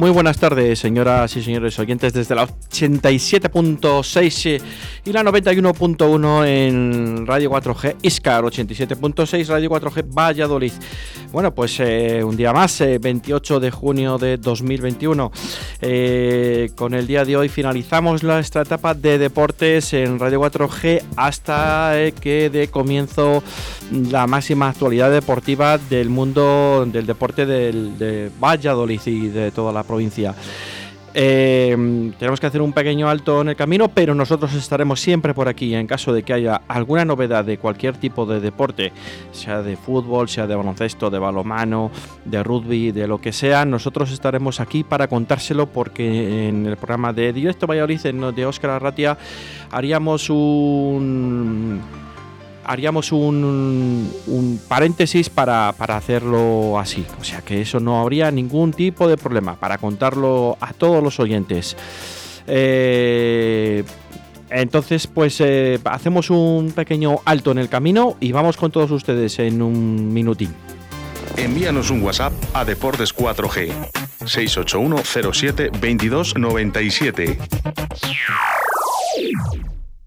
Muy buenas tardes, señoras y señores oyentes, desde la 87.6 eh, y la 91.1 en Radio 4G Iscar, 87.6 Radio 4G Valladolid. Bueno, pues eh, un día más, 28 eh, de junio de 2021. con el día de hoy finalizamos nuestra etapa de deportes en Radio 4G hasta que de comienzo la máxima actualidad deportiva del mundo del deporte del, de Valladolid y de toda la provincia. Eh, tenemos que hacer un pequeño alto en el camino, pero nosotros estaremos siempre por aquí en caso de que haya alguna novedad de cualquier tipo de deporte, sea de fútbol, sea de baloncesto, de balomano, de rugby, de lo que sea. Nosotros estaremos aquí para contárselo porque en el programa de Directo Valladolid de Óscar Arratia haríamos un haríamos un, paréntesis para, hacerlo así. O sea que eso no habría ningún tipo de problema para contarlo a todos los oyentes. Eh, entonces, pues eh, hacemos un pequeño alto en el camino y vamos con todos ustedes en un minutín. Envíanos un WhatsApp a Deportes 4G 681 07 22 97.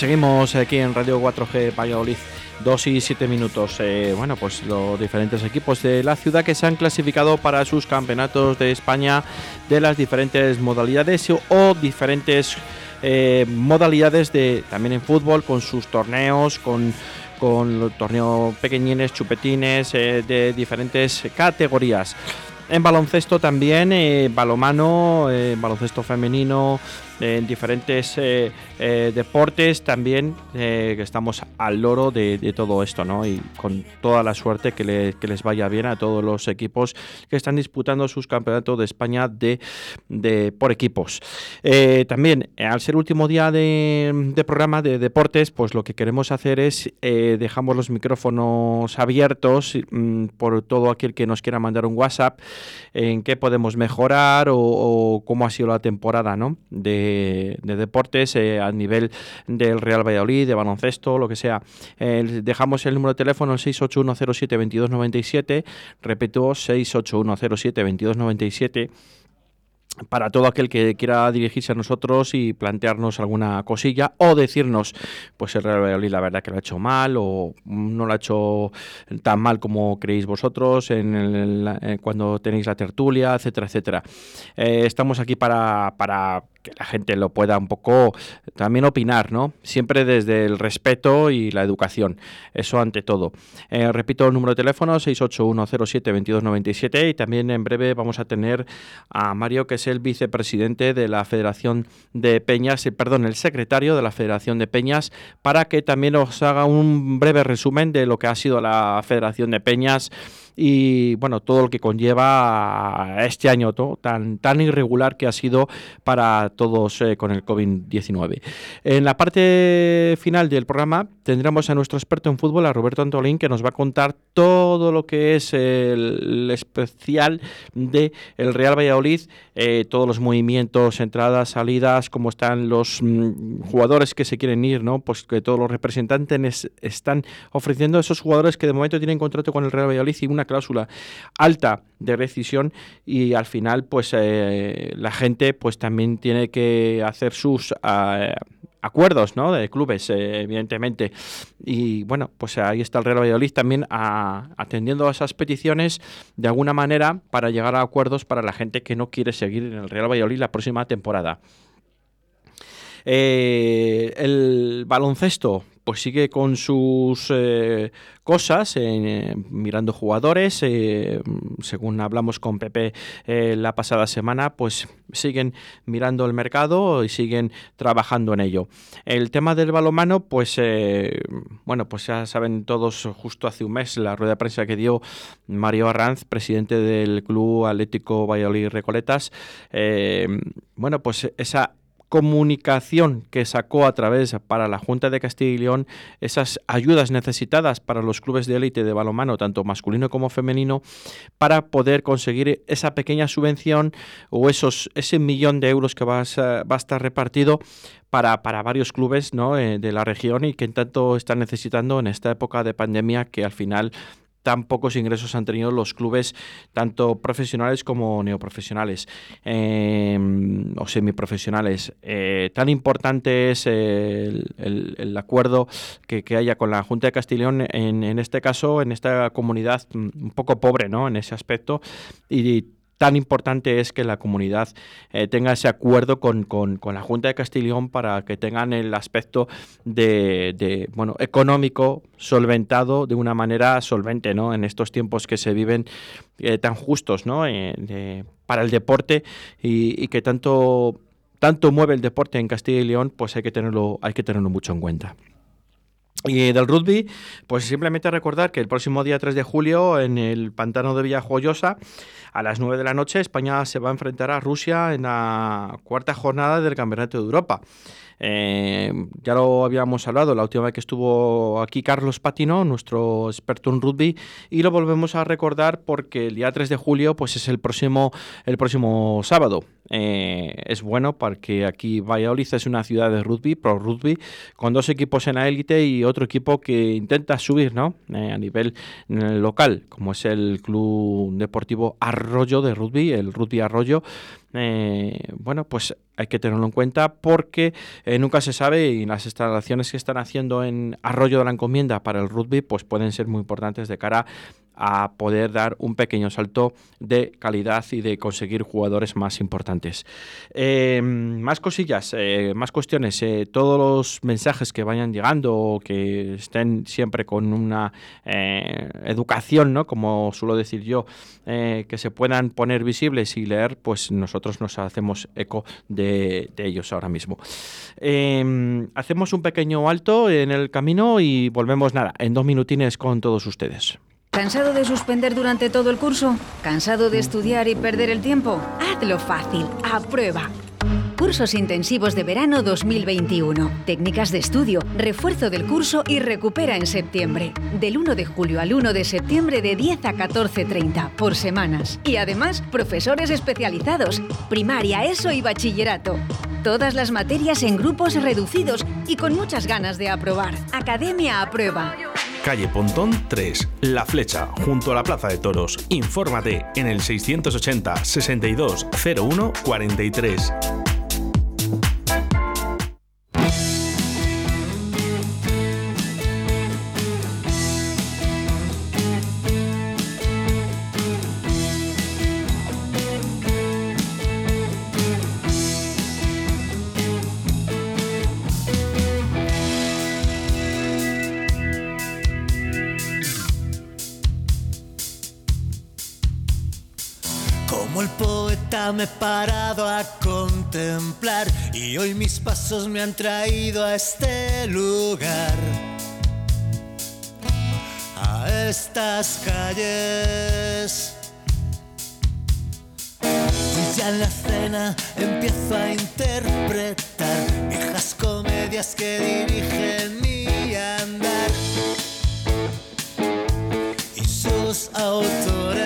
Seguimos aquí en Radio 4G Valladolid. 2 y 7 minutos. Eh, bueno, pues los diferentes equipos de la ciudad que se han clasificado para sus campeonatos de España de las diferentes modalidades o diferentes eh, modalidades de también en fútbol con sus torneos, con con torneos pequeñines, chupetines eh, de diferentes categorías. En baloncesto también, balomano, baloncesto femenino, en diferentes deportes también, que estamos al loro de, todo esto, ¿no? Y con toda la suerte que, les vaya bien a todos los equipos que están disputando sus campeonatos de España de, por equipos. también, al ser último día de, programa de deportes, pues lo que queremos hacer es, dejamos los micrófonos abiertos mm, por todo aquel que nos quiera mandar un WhatsApp en qué podemos mejorar o, cómo ha sido la temporada ¿no? de, deportes eh, a nivel del Real Valladolid, de baloncesto, lo que sea. dejamos el número de teléfono 681072297, repito, 681072297 para todo aquel que quiera dirigirse a nosotros y plantearnos alguna cosilla o decirnos, pues el Real Valladolid la verdad que lo ha hecho mal o no lo ha hecho tan mal como creéis vosotros en cuando tenéis la tertulia, etcétera, etcétera. Eh, estamos aquí para, para que la gente lo pueda un poco también opinar, ¿no? Siempre desde el respeto y la educación. Eso ante todo. Eh, repito el número de teléfono 681072297 y también en breve vamos a tener a Mario que es el vicepresidente de la Federación de Peñas, eh, perdón, el secretario de la Federación de Peñas para que también os haga un breve resumen de lo que ha sido la Federación de Peñas y bueno, todo lo que conlleva este año tan, tan irregular que ha sido para todos eh, con el COVID-19. En la parte final del programa tendremos a nuestro experto en fútbol, a Roberto Antolín, que nos va a contar todo lo que es el especial de el Real Valladolid, eh, todos los movimientos, entradas, salidas, cómo están los mm, jugadores que se quieren ir, ¿no? Pues que todos los representantes están ofreciendo a esos jugadores que de momento tienen contrato con el Real Valladolid y una cláusula alta de rescisión y al final pues eh, la gente pues también tiene que hacer sus eh, acuerdos ¿no? de clubes eh, evidentemente y bueno pues ahí está el Real Valladolid también atendiendo a esas peticiones de alguna manera para llegar a acuerdos para la gente que no quiere seguir en el Real Valladolid la próxima temporada el baloncesto pues sigue con sus eh, cosas, eh, mirando jugadores, eh, según hablamos con Pepe la pasada semana, pues siguen mirando el mercado y siguen trabajando en ello. El tema del balomano, pues bueno, pues ya saben todos, justo hace un mes la rueda de prensa que dio Mario Arranz, presidente del Club Atlético Valladolid Recoletas, bueno, pues esa comunicación que sacó a través para la Junta de Castilla y León esas ayudas necesitadas para los clubes de élite de balonmano, tanto masculino como femenino, para poder conseguir esa pequeña subvención o esos, ese millón de euros que va a, estar repartido para, para, varios clubes ¿no? Eh, de la región y que en tanto están necesitando en esta época de pandemia que al final tan pocos ingresos han tenido los clubes, tanto profesionales como neoprofesionales em, o semiprofesionales. Eh, tan importante es el, acuerdo que, haya con la Junta de Castellón en, en este caso, en esta comunidad mm, un poco pobre ¿no? en ese aspecto tan importante es que la comunidad eh, tenga ese acuerdo con, la Junta de Castellón para que tengan el aspecto de, bueno económico solventado de una manera solvente ¿no? en estos tiempos que se viven eh, tan justos ¿no? Eh, para el deporte y, que tanto tanto mueve el deporte en Castilla y León pues hay que tenerlo hay que tenerlo mucho en cuenta y del rugby, pues simplemente recordar que el próximo día 3 de julio en el pantano de Villajoyosa, a las 9 de la noche, España se va a enfrentar a Rusia en la cuarta jornada del Campeonato de Europa. Eh, ya lo habíamos hablado la última vez que estuvo aquí Carlos Patino, nuestro experto en rugby, y lo volvemos a recordar porque el día 3 de julio pues es el próximo, el próximo sábado. Eh, es bueno porque aquí Valladolid es una ciudad de rugby, pro rugby, con dos equipos en la élite y otro equipo que intenta subir ¿no? Eh, a nivel local, como es el Club Deportivo Arroyo de Rugby, el Rugby Arroyo, eh, bueno, pues hay que tenerlo en cuenta porque eh, nunca se sabe y las instalaciones que están haciendo en Arroyo de la Encomienda para el rugby pues pueden ser muy importantes de cara a poder dar un pequeño salto de calidad y de conseguir jugadores más importantes. Eh, más cosillas, más cuestiones, todos los mensajes que vayan llegando o que estén siempre con una educación, ¿no? como suelo decir yo, que se puedan poner visibles y leer, pues nosotros nos hacemos eco de, de ellos ahora mismo. Eh, hacemos un pequeño alto en el camino y volvemos nada, en dos minutines con todos ustedes. ¿Cansado de suspender durante todo el curso? ¿Cansado de estudiar y perder el tiempo? Hazlo fácil, aprueba. Cursos intensivos de verano 2021. Técnicas de estudio, refuerzo del curso y recupera en septiembre. Del 1 de julio al 1 de septiembre de 10 a 14.30 por semanas. Y además, profesores especializados, primaria, ESO y bachillerato. Todas las materias en grupos reducidos y con muchas ganas de aprobar. Academia aprueba. Calle Pontón 3, La Flecha, junto a la Plaza de Toros. Infórmate en el 680 62 01 43. He parado a contemplar y hoy mis pasos me han traído a este lugar, a estas calles. Y ya en la cena empiezo a interpretar viejas comedias que dirigen mi andar y sus autores.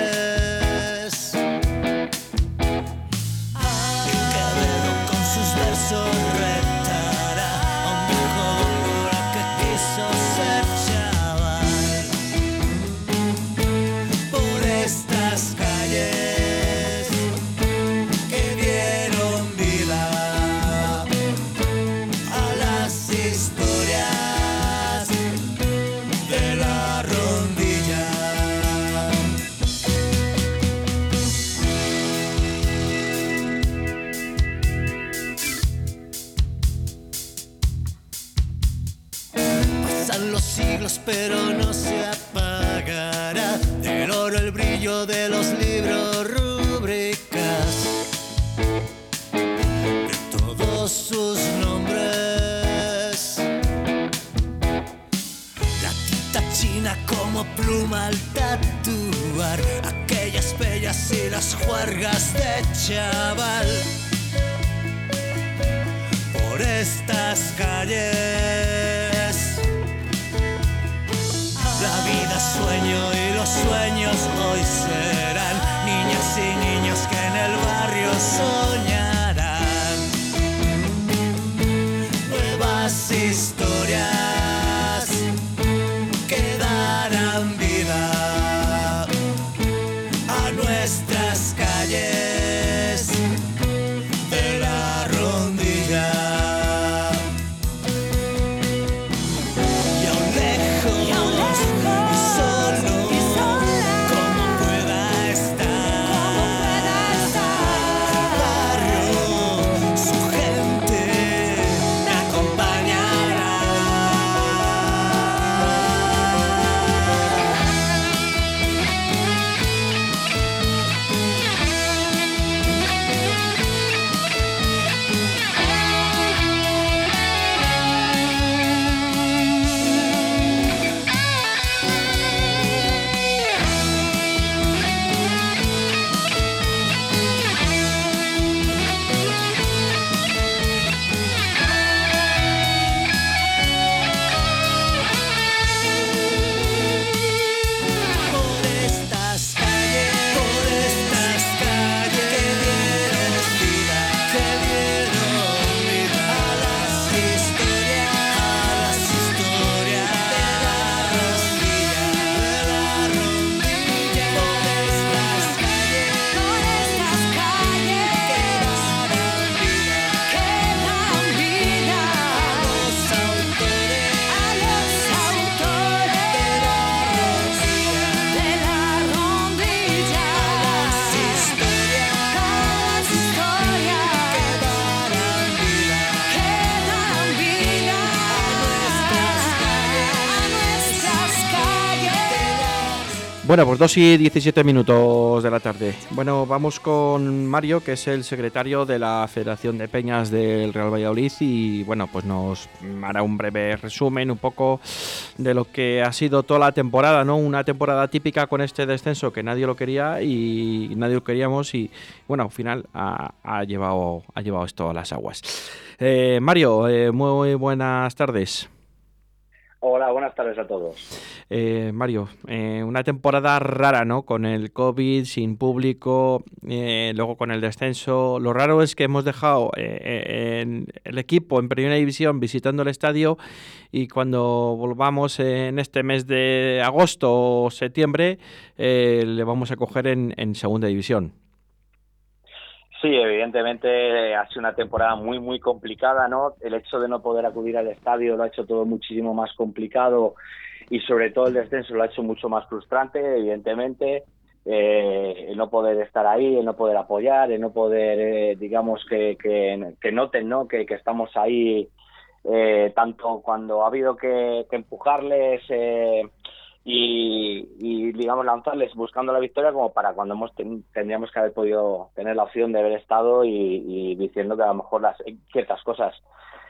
Bueno, pues 2 y 17 minutos de la tarde. Bueno, vamos con Mario, que es el secretario de la Federación de Peñas del Real Valladolid y bueno, pues nos hará un breve resumen un poco de lo que ha sido toda la temporada, ¿no? Una temporada típica con este descenso que nadie lo quería y nadie lo queríamos y bueno, al final ha, llevado, ha llevado esto a las aguas. Eh, Mario, eh, muy buenas tardes. Hola, buenas tardes a todos. Eh, Mario, eh, una temporada rara, ¿no? Con el COVID, sin público, eh, luego con el descenso. Lo raro es que hemos dejado el equipo en primera división visitando el estadio y cuando volvamos en este mes de agosto o septiembre le vamos a coger en segunda división. Sí, evidentemente ha sido una temporada muy, muy complicada, ¿no? El hecho de no poder acudir al estadio lo ha hecho todo muchísimo más complicado y sobre todo el descenso lo ha hecho mucho más frustrante, evidentemente. Eh, el no poder estar ahí, el no poder apoyar, el no poder, eh, digamos, que, que, noten, ¿no? Que, que estamos ahí eh, tanto cuando ha habido que, que empujarles y, digamos lanzarles buscando la victoria como para cuando hemos tendríamos que haber podido tener la opción de haber estado y, diciendo que a lo mejor las ciertas cosas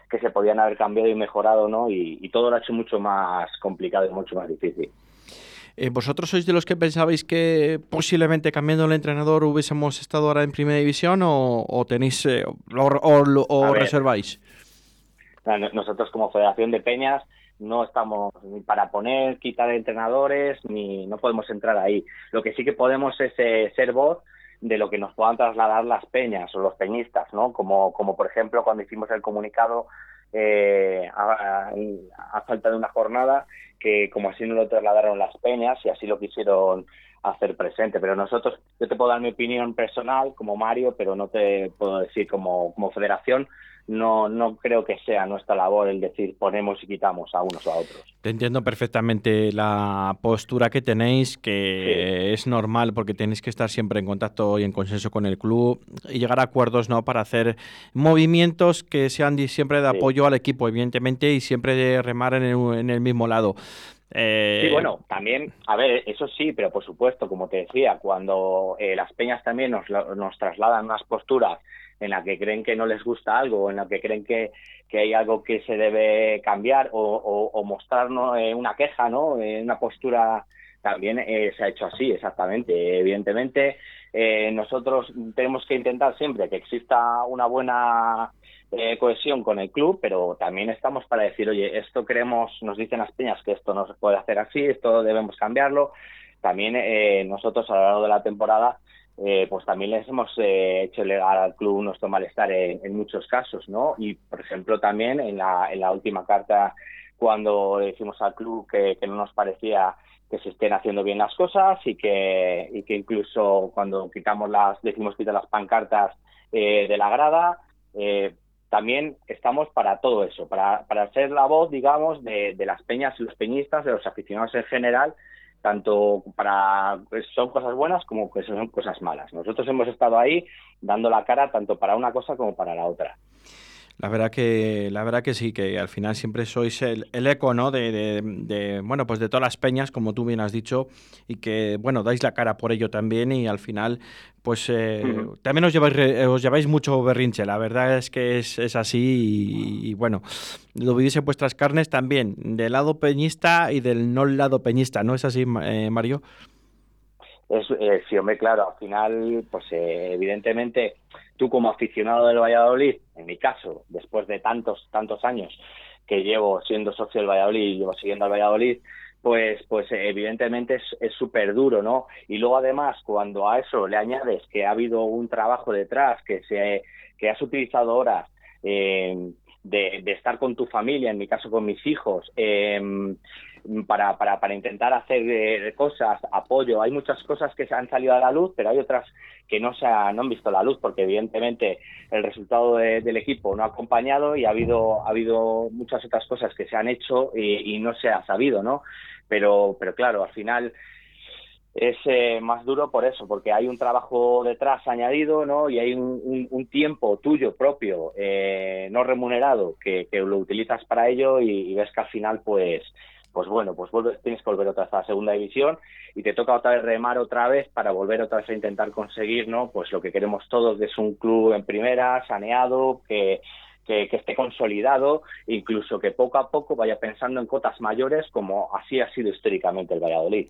que se podían haber cambiado y mejorado no y, todo lo ha hecho mucho más complicado y mucho más difícil. Eh, ¿Vosotros sois de los que pensabais que posiblemente cambiando el entrenador hubiésemos estado ahora en primera división o, tenéis eh, o, reserváis? Nosotros como Federación de Peñas no estamos ni para poner, quitar entrenadores, ni no podemos entrar ahí. Lo que sí que podemos es eh, ser voz de lo que nos puedan trasladar las peñas o los peñistas, ¿no? Como, como por ejemplo cuando hicimos el comunicado eh, a, falta de una jornada, que como así nos lo trasladaron las peñas y así lo quisieron hacer presente. Pero nosotros, yo te puedo dar mi opinión personal como Mario, pero no te puedo decir como, como federación no, no creo que sea nuestra labor el decir ponemos y quitamos a unos o a otros. Te entiendo perfectamente la postura que tenéis, que es normal porque tenéis que estar siempre en contacto y en consenso con el club y llegar a acuerdos ¿no? para hacer movimientos que sean siempre de apoyo al equipo, evidentemente, y siempre de remar en el, en el mismo lado. Eh... Sí, bueno, también, a ver, eso sí, pero por supuesto, como te decía, cuando eh, las peñas también nos, nos trasladan unas posturas en la que creen que no les gusta algo, en la que creen que, que hay algo que se debe cambiar o, o, mostrarnos eh, una queja, ¿no? Eh, una postura también eh, se ha hecho así, exactamente. Evidentemente, nosotros tenemos que intentar siempre que exista una buena cohesión con el club, pero también estamos para decir, oye, esto queremos, nos dicen las peñas que esto no se puede hacer así, esto debemos cambiarlo. También nosotros a lo largo de la temporada eh, pues también les hemos eh, hecho llegar al club nuestro malestar en, muchos casos, ¿no? Y, por ejemplo, también en la, en la última carta, cuando decimos al club que, no nos parecía que se estén haciendo bien las cosas y que, y que incluso cuando quitamos las, decimos quitar las pancartas eh, de la grada, también estamos para todo eso, para, para ser la voz, digamos, de las peñas y los peñistas, de los aficionados en general, tanto para pues, son cosas buenas como que son cosas malas. Nosotros hemos estado ahí dando la cara tanto para una cosa como para la otra. La verdad que, la verdad que sí, que al final siempre sois el, eco, ¿no? De, bueno, pues de todas las peñas, como tú bien has dicho, y que, bueno, dais la cara por ello también y al final, pues eh, también os lleváis, os lleváis mucho berrinche. La verdad es que es, así y, bueno, lo vivís en vuestras carnes también, del lado peñista y del no lado peñista, ¿no es así, eh, Mario? Es, eh, sí, hombre, claro, al final, pues evidentemente tú como aficionado del Valladolid, en mi caso, después de tantos, tantos años que llevo siendo socio del Valladolid y llevo siguiendo al Valladolid, pues, pues evidentemente es súper duro, ¿no? Y luego además, cuando a eso le añades que ha habido un trabajo detrás, que, se, que has utilizado horas eh, de, de, estar con tu familia, en mi caso con mis hijos, eh, para, para, para intentar hacer eh, cosas, apoyo. Hay muchas cosas que se han salido a la luz, pero hay otras que no se no han visto la luz porque evidentemente el resultado del equipo no ha acompañado y ha habido, ha habido muchas otras cosas que se han hecho y, no se ha sabido, ¿no? Pero, pero claro, al final es eh, más duro por eso, porque hay un trabajo detrás añadido, ¿no? Y hay un, tiempo tuyo propio, eh, no remunerado, que, lo utilizas para ello y, ves que al final, pues, pues bueno, pues vuelves, tienes que volver otra vez a la segunda división y te toca otra vez remar otra vez para volver otra vez a intentar conseguir, ¿no? Pues lo que queremos todos, es un club en primera, saneado, que, que, esté consolidado, incluso que poco a poco vaya pensando en cotas mayores, como así ha sido históricamente el Valladolid.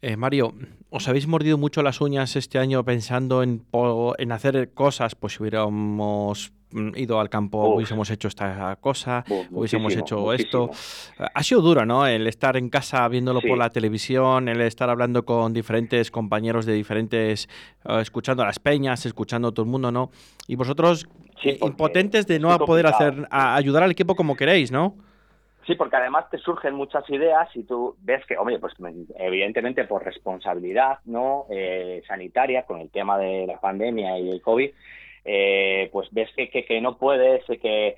Eh, Mario, ¿os habéis mordido mucho las uñas este año pensando en, en hacer cosas? Pues si hubiéramos ido al campo, hubiésemos hecho esta cosa, hubiésemos hecho esto. Ha sido duro, ¿no? El estar en casa viéndolo por la televisión, el estar hablando con diferentes compañeros de diferentes, eh, escuchando a las peñas, escuchando a todo el mundo, ¿no? Y vosotros impotentes de no poder hacer, ayudar al equipo como queréis, ¿no? Sí, porque además te surgen muchas ideas y tú ves que, hombre, pues evidentemente por responsabilidad no eh, sanitaria con el tema de la pandemia y el COVID, eh, pues ves que, que, no puedes, que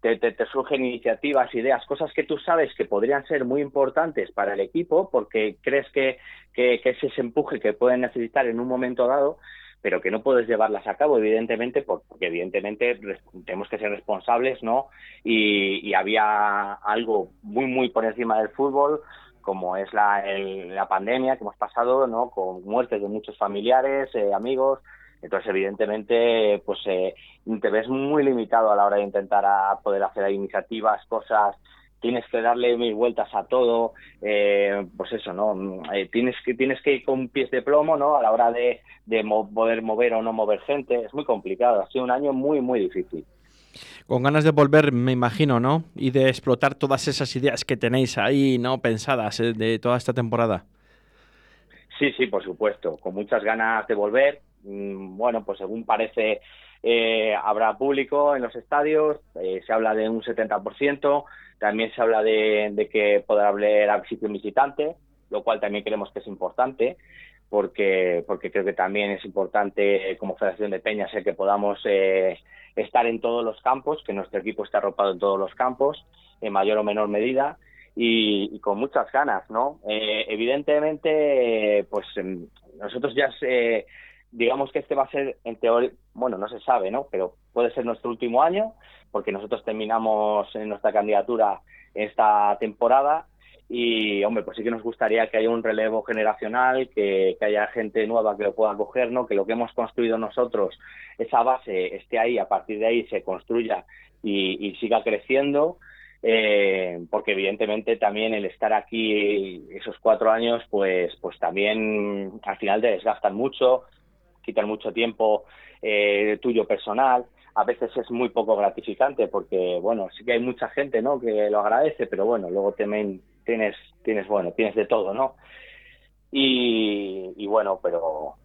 te, te, surgen iniciativas, ideas, cosas que tú sabes que podrían ser muy importantes para el equipo porque crees que, que, es ese empuje que pueden necesitar en un momento dado, pero que no puedes llevarlas a cabo, evidentemente, porque evidentemente tenemos que ser responsables, ¿no? Y, había algo muy, muy por encima del fútbol, como es la, la pandemia que hemos pasado, ¿no? Con muertes de muchos familiares, eh, amigos, entonces, evidentemente, pues eh, te ves muy limitado a la hora de intentar a poder hacer iniciativas, cosas, tienes que darle mil vueltas a todo, eh, pues eso, ¿no? Eh, tienes que tienes que ir con pies de plomo, ¿no? A la hora de, de poder mover o no mover gente, es muy complicado, ha sido un año muy, muy difícil. Con ganas de volver, me imagino, ¿no? Y de explotar todas esas ideas que tenéis ahí, ¿no? Pensadas de toda esta temporada. Sí, sí, por supuesto, con muchas ganas de volver, Mm, bueno, pues según parece, eh, habrá público en los estadios, eh, se habla de un 70%, también se habla de, que podrá haber afición visitante, lo cual también creemos que es importante, porque, porque creo que también es importante eh, como Federación de Peñas que podamos estar en todos los campos, que nuestro equipo esté arropado en todos los campos, en mayor o menor medida, y, con muchas ganas, ¿no? evidentemente, pues em, nosotros ya se, digamos que este va a ser, en teoría, bueno, no se sabe, ¿no? Pero puede ser nuestro último año, porque nosotros terminamos en nuestra candidatura esta temporada y, hombre, pues sí que nos gustaría que haya un relevo generacional, que, haya gente nueva que lo pueda coger, ¿no? Que lo que hemos construido nosotros, esa base esté ahí, a partir de ahí se construya y, siga creciendo. Eh, porque evidentemente también el estar aquí esos cuatro años, pues, pues también al final te desgastan mucho, quitan mucho tiempo eh, tuyo personal. A veces es muy poco gratificante porque, bueno, sí que hay mucha gente, ¿no? Que lo agradece, pero bueno, luego también tienes, tienes, bueno, tienes de todo, ¿no? Y, bueno, pero,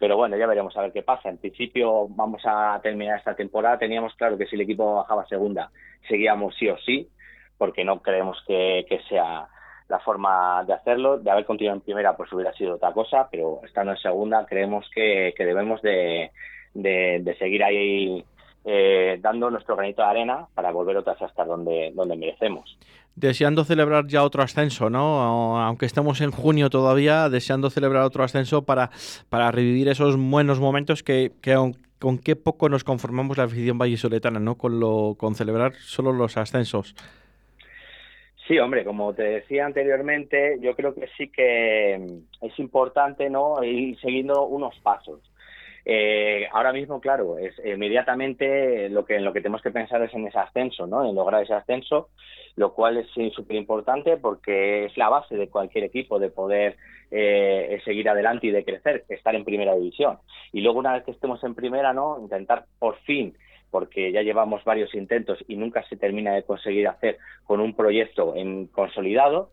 pero bueno, ya veremos a ver qué pasa. En principio vamos a terminar esta temporada. Teníamos claro que si el equipo bajaba segunda, seguíamos sí o sí, porque no creemos que, que sea la forma de hacerlo. De haber continuado en primera, pues hubiera sido otra cosa, pero estando en segunda, creemos que, debemos de, de, seguir ahí eh, dando nuestro granito de arena para volver otra vez hasta donde, donde merecemos. Deseando celebrar ya otro ascenso, ¿no? Aunque estemos en junio todavía, deseando celebrar otro ascenso para, para revivir esos buenos momentos que, que con qué poco nos conformamos la afición vallisoletana, ¿no? Con, lo, con celebrar solo los ascensos. Sí, hombre, como te decía anteriormente, yo creo que sí que mm, es importante no ir siguiendo unos pasos. Eh, ahora mismo, claro, es inmediatamente lo que en lo que tenemos que pensar es en ese ascenso, ¿no? En lograr ese ascenso, lo cual es súper importante porque es la base de cualquier equipo de poder eh, seguir adelante y de crecer, estar en primera división. Y luego una vez que estemos en primera, ¿no? Intentar por fin porque ya llevamos varios intentos y nunca se termina de conseguir hacer con un proyecto en consolidado,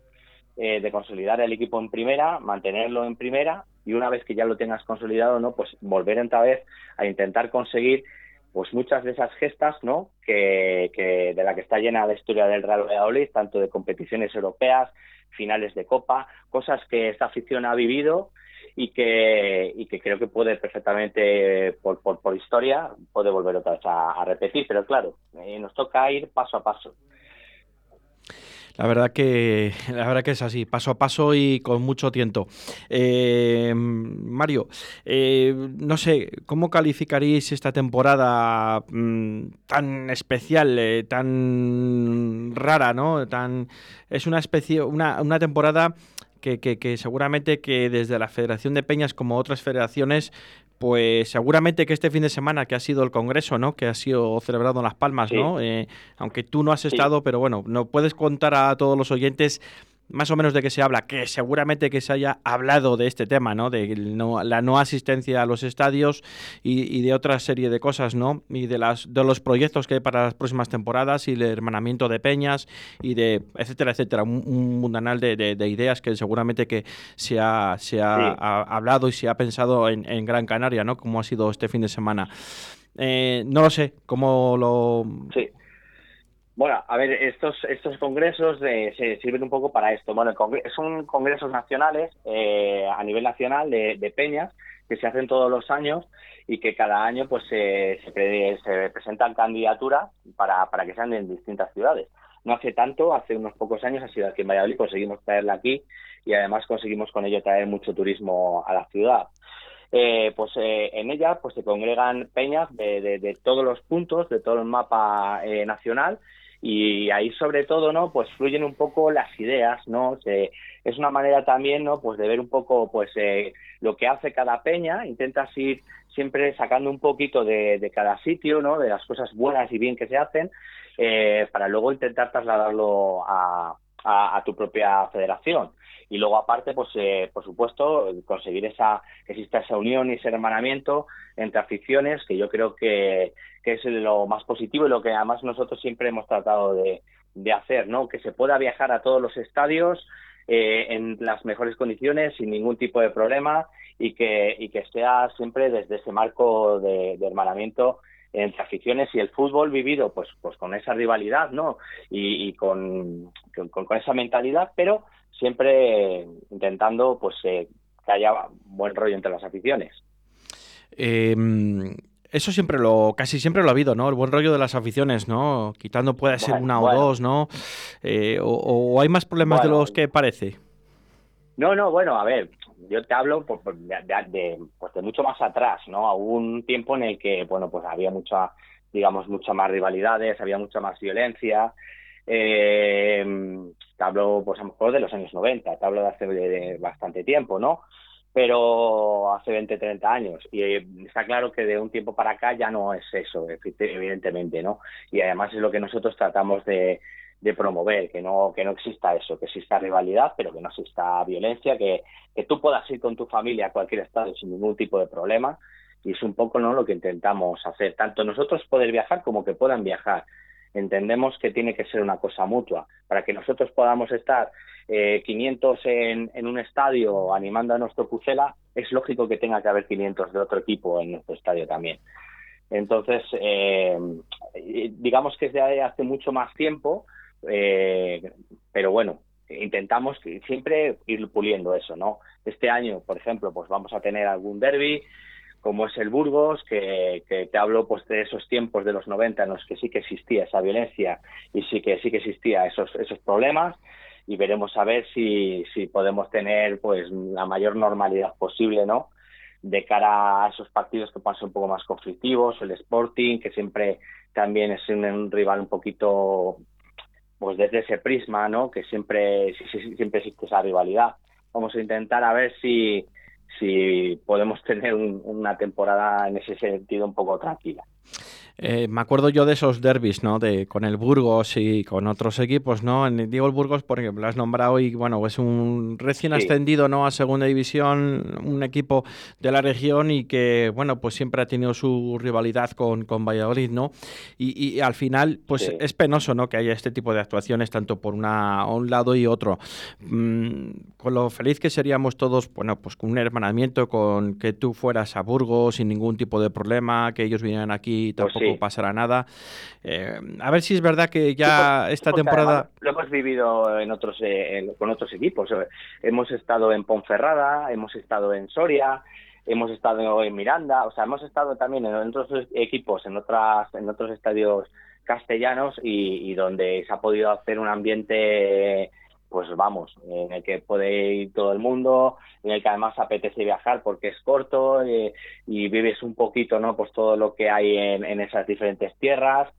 eh, de consolidar el equipo en primera, mantenerlo en primera y una vez que ya lo tengas consolidado, ¿no? Pues volver otra vez a intentar conseguir pues muchas de esas gestas, ¿no? Que, que de la que está llena la historia del Real Valladolid, tanto de competiciones europeas, finales de Copa, cosas que esta afición ha vivido y que, y que creo que puede perfectamente, por, por, historia, puede volver otra vez a, repetir, pero claro, eh, nos toca ir paso a paso. La verdad que la verdad que es así, paso a paso y con mucho tiento. Eh, Mario, eh, no sé, ¿cómo calificaréis esta temporada mm, tan especial, eh, tan rara, ¿no? Tan es una especie, una, una temporada que, que, que, seguramente que desde la Federación de Peñas como otras federaciones pues seguramente que este fin de semana que ha sido el Congreso, ¿no? Que ha sido celebrado en Las Palmas, ¿no? Eh, aunque tú no has estado, pero bueno, no puedes contar a todos los oyentes más o menos de qué se habla, que seguramente que se haya hablado de este tema, ¿no? De la no asistencia a los estadios y, de otra serie de cosas, ¿no? Y de las de los proyectos que hay para las próximas temporadas y el hermanamiento de peñas y de etcétera, etcétera, un, mundanal de, de, ideas que seguramente que se ha, se ha, hablado y se ha pensado en, en, Gran Canaria, ¿no? Como ha sido este fin de semana. Eh, no lo sé, ¿cómo lo...? Sí. Bueno, a ver, estos estos congresos se sirven un poco para esto. Bueno, son congresos nacionales eh, a nivel nacional de, peñas que se hacen todos los años y que cada año pues se, se, presentan candidaturas para, para que sean en distintas ciudades. No hace tanto, hace unos pocos años ha sido aquí en Valladolid, conseguimos traerla aquí y además conseguimos con ello traer mucho turismo a la ciudad. Eh, pues eh, en ella pues se congregan peñas de, de, todos los puntos, de todo el mapa eh, nacional y ahí sobre todo no pues fluyen un poco las ideas no es una manera también no pues de ver un poco pues eh, lo que hace cada peña intentas ir siempre sacando un poquito de, cada sitio no de las cosas buenas y bien que se hacen eh, para luego intentar trasladarlo a, a, tu propia federación y luego aparte pues eh, por supuesto conseguir esa exista esa unión y ese hermanamiento entre aficiones que yo creo que, que es lo más positivo y lo que además nosotros siempre hemos tratado de, de hacer no que se pueda viajar a todos los estadios eh, en las mejores condiciones sin ningún tipo de problema y que y que sea siempre desde ese marco de, de hermanamiento entre aficiones y el fútbol vivido pues pues con esa rivalidad no y, con, con, esa mentalidad pero siempre intentando pues eh, que haya buen rollo entre las aficiones em, eso siempre lo, casi siempre lo ha habido, ¿no? El buen rollo de las aficiones, ¿no? Quitando puede ser una o dos, ¿no? Eh, o, hay más problemas de los que parece? No, no, bueno, a ver, yo te hablo pues, de, pues de mucho más atrás, ¿no? Hubo un tiempo en el que, bueno, pues había mucha, digamos, mucha más rivalidades, había mucha más violencia. Eh, hablo, pues a lo mejor de los años 90, te hablo de hace bastante tiempo, ¿no? Pero hace 20, 30 años. Y eh, está claro que de un tiempo para acá ya no es eso, evidentemente, ¿no? Y además es lo que nosotros tratamos de, de promover, que no, que no exista eso, que exista rivalidad, pero que no exista violencia, que, que tú puedas ir con tu familia a cualquier estado sin ningún tipo de problema. Y es un poco ¿no? lo que intentamos hacer, tanto nosotros poder viajar como que puedan viajar. Entendemos que tiene que ser una cosa mutua. Para que nosotros podamos estar eh, 500 en, un estadio animando a nuestro Pucela, es lógico que tenga que haber 500 de otro equipo en nuestro estadio también. Entonces, eh, digamos que desde hace mucho más tiempo eh, pero bueno, intentamos siempre ir puliendo eso, ¿no? Este año, por ejemplo, pues vamos a tener algún derby, como es el Burgos, que, que, te hablo pues de esos tiempos de los 90 en los que sí que existía esa violencia y sí que sí que existía esos esos problemas y veremos a ver si, si podemos tener pues la mayor normalidad posible, ¿no? De cara a esos partidos que ser un poco más conflictivos, el Sporting, que siempre también es un rival un poquito pues desde ese prisma, ¿no? Que siempre, siempre existe esa rivalidad. Vamos a intentar a ver si, si podemos tener una temporada en ese sentido un poco tranquila. Eh, me acuerdo yo de esos derbis, ¿no? De, con el Burgos y con otros equipos, ¿no? En, digo el Burgos porque lo has nombrado y, bueno, es un recién ascendido, ¿no? A segunda división, un equipo de la región y que, bueno, pues siempre ha tenido su rivalidad con, con Valladolid, ¿no? Y, al final, pues es penoso, ¿no? Que haya este tipo de actuaciones tanto por una, un lado y otro. Mm, con lo feliz que seríamos todos, bueno, pues con un hermanamiento, con que tú fueras a Burgos sin ningún tipo de problema, que ellos vinieran aquí y pues tampoco pasará nada. Eh, a ver si es verdad que ya esta temporada... Lo hemos vivido en otros, eh, con otros equipos. Hemos estado en Ponferrada, hemos estado en Soria, hemos estado en Miranda, o sea, hemos estado también en otros equipos, en otras, en otros estadios castellanos y, donde se ha podido hacer un ambiente pues vamos, en el que puede ir todo el mundo, en el que además apetece viajar porque es corto eh, y vives un poquito, ¿no? Pues todo lo que hay en, en esas diferentes tierras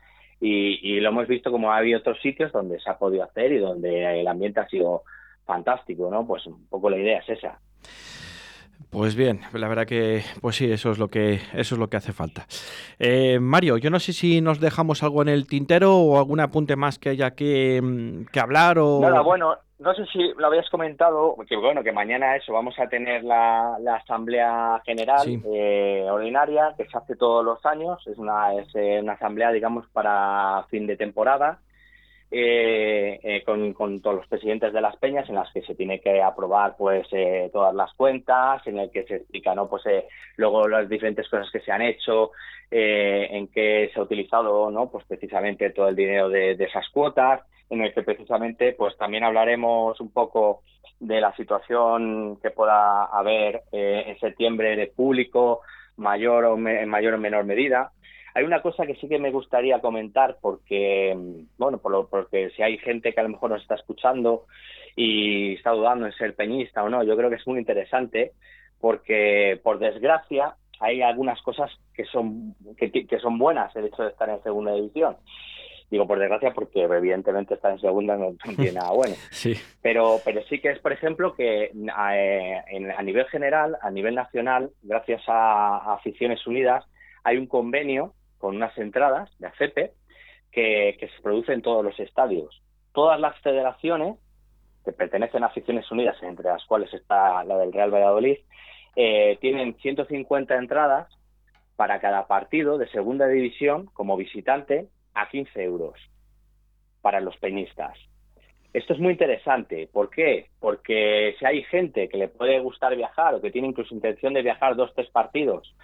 y, y, lo hemos visto como ha habido otros sitios donde se ha podido hacer y donde el ambiente ha sido fantástico, ¿no? Pues un poco la idea es esa. Pues bien, la verdad que, pues sí, eso es lo que, eso es lo que hace falta. Eh, Mario, yo no sé si nos dejamos algo en el tintero o algún apunte más que haya que, mm, que hablar o. Nada, bueno, no sé si lo habías comentado, que bueno, que mañana eso, vamos a tener la, asamblea general eh, ordinaria que se hace todos los años, es una, es eh, una asamblea, digamos, para fin de temporada eh, eh, con, con, todos los presidentes de las peñas en las que se tiene que aprobar pues eh, todas las cuentas en el que se explica no pues eh, luego las diferentes cosas que se han hecho en que se ha utilizado no pues precisamente todo el dinero de, de, esas cuotas en el que precisamente pues también hablaremos un poco de la situación que pueda haber en septiembre de público mayor o en mayor o menor medida hay una cosa que sí que me gustaría comentar porque, bueno, por lo, porque si hay gente que a lo mejor nos está escuchando y está dudando en ser peñista o no, yo creo que es muy interesante porque, por desgracia, hay algunas cosas que son, que, son buenas el hecho de estar en segunda división. Digo por desgracia porque evidentemente estar en segunda no, tiene nada bueno. Sí. Pero, pero sí que es, por ejemplo, que eh, a nivel general, a nivel nacional, gracias a Aficiones Unidas, hay un convenio con unas entradas de ACEPE que, se producen en todos los estadios. Todas las federaciones que pertenecen a aficiones unidas, entre las cuales está la del Real Valladolid, eh, tienen 150 entradas para cada partido de segunda división como visitante a 15 euros para los peñistas. Esto es muy interesante. ¿Por qué? Porque si hay gente que le puede gustar viajar o que tiene incluso intención de viajar dos, tres partidos